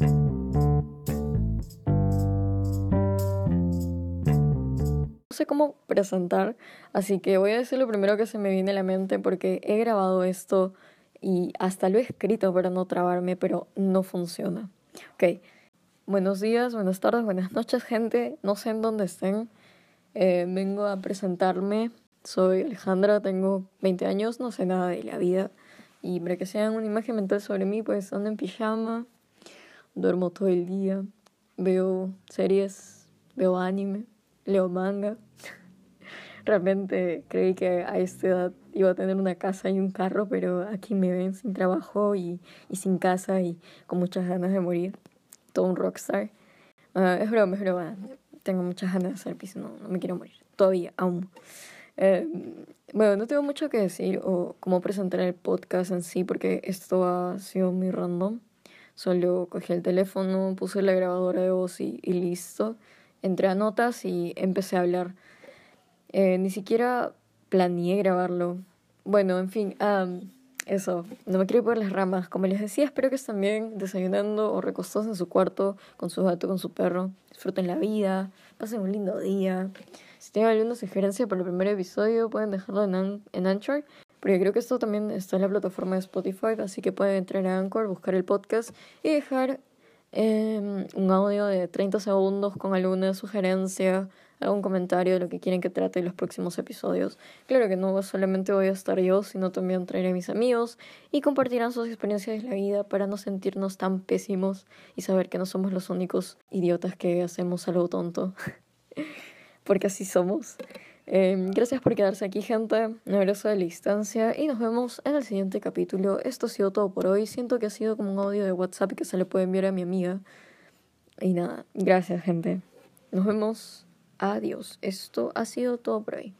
No sé cómo presentar, así que voy a decir lo primero que se me viene a la mente porque he grabado esto y hasta lo he escrito para no trabarme, pero no funciona. Ok, buenos días, buenas tardes, buenas noches, gente. No sé en dónde estén. Eh, vengo a presentarme. Soy Alejandra, tengo 20 años, no sé nada de la vida. Y para que se hagan una imagen mental sobre mí, pues ando en pijama, duermo todo el día, veo series, veo anime, leo manga. Realmente creí que a esta edad iba a tener una casa y un carro, pero aquí me ven sin trabajo y, y sin casa y con muchas ganas de morir. Todo un rockstar. Uh, es broma, es broma. Tengo muchas ganas de hacer pis, no, no me quiero morir. Todavía, aún. Eh, bueno, no tengo mucho que decir o cómo presentar el podcast en sí, porque esto ha sido muy random. Solo cogí el teléfono, puse la grabadora de voz y, listo. Entré a notas y empecé a hablar. Eh, ni siquiera planeé grabarlo. Bueno, en fin, eso. No me quiero por las ramas. Como les decía, espero que estén bien desayunando o recostados en su cuarto con su gato, con su perro. Disfruten la vida, pasen un lindo día. Si tienen alguna sugerencia para el primer episodio, pueden dejarlo en, en Anchor. Porque creo que esto también está en la plataforma de Spotify, así que pueden entrar a Anchor, buscar el podcast y dejar eh, un audio de 30 segundos con alguna sugerencia, algún comentario de lo que quieren que trate en los próximos episodios. Claro que no solamente voy a estar yo, sino también traeré a mis amigos y compartirán sus experiencias de la vida para no sentirnos tan pésimos y saber que no somos los únicos idiotas que hacemos algo tonto. porque así somos. Eh, gracias por quedarse aquí, gente. Un abrazo de la distancia y nos vemos en el siguiente capítulo. Esto ha sido todo por hoy. Siento que ha sido como un audio de WhatsApp que se le puede enviar a mi amiga. Y nada, gracias, gente. Nos vemos. Adiós. Esto ha sido todo por hoy.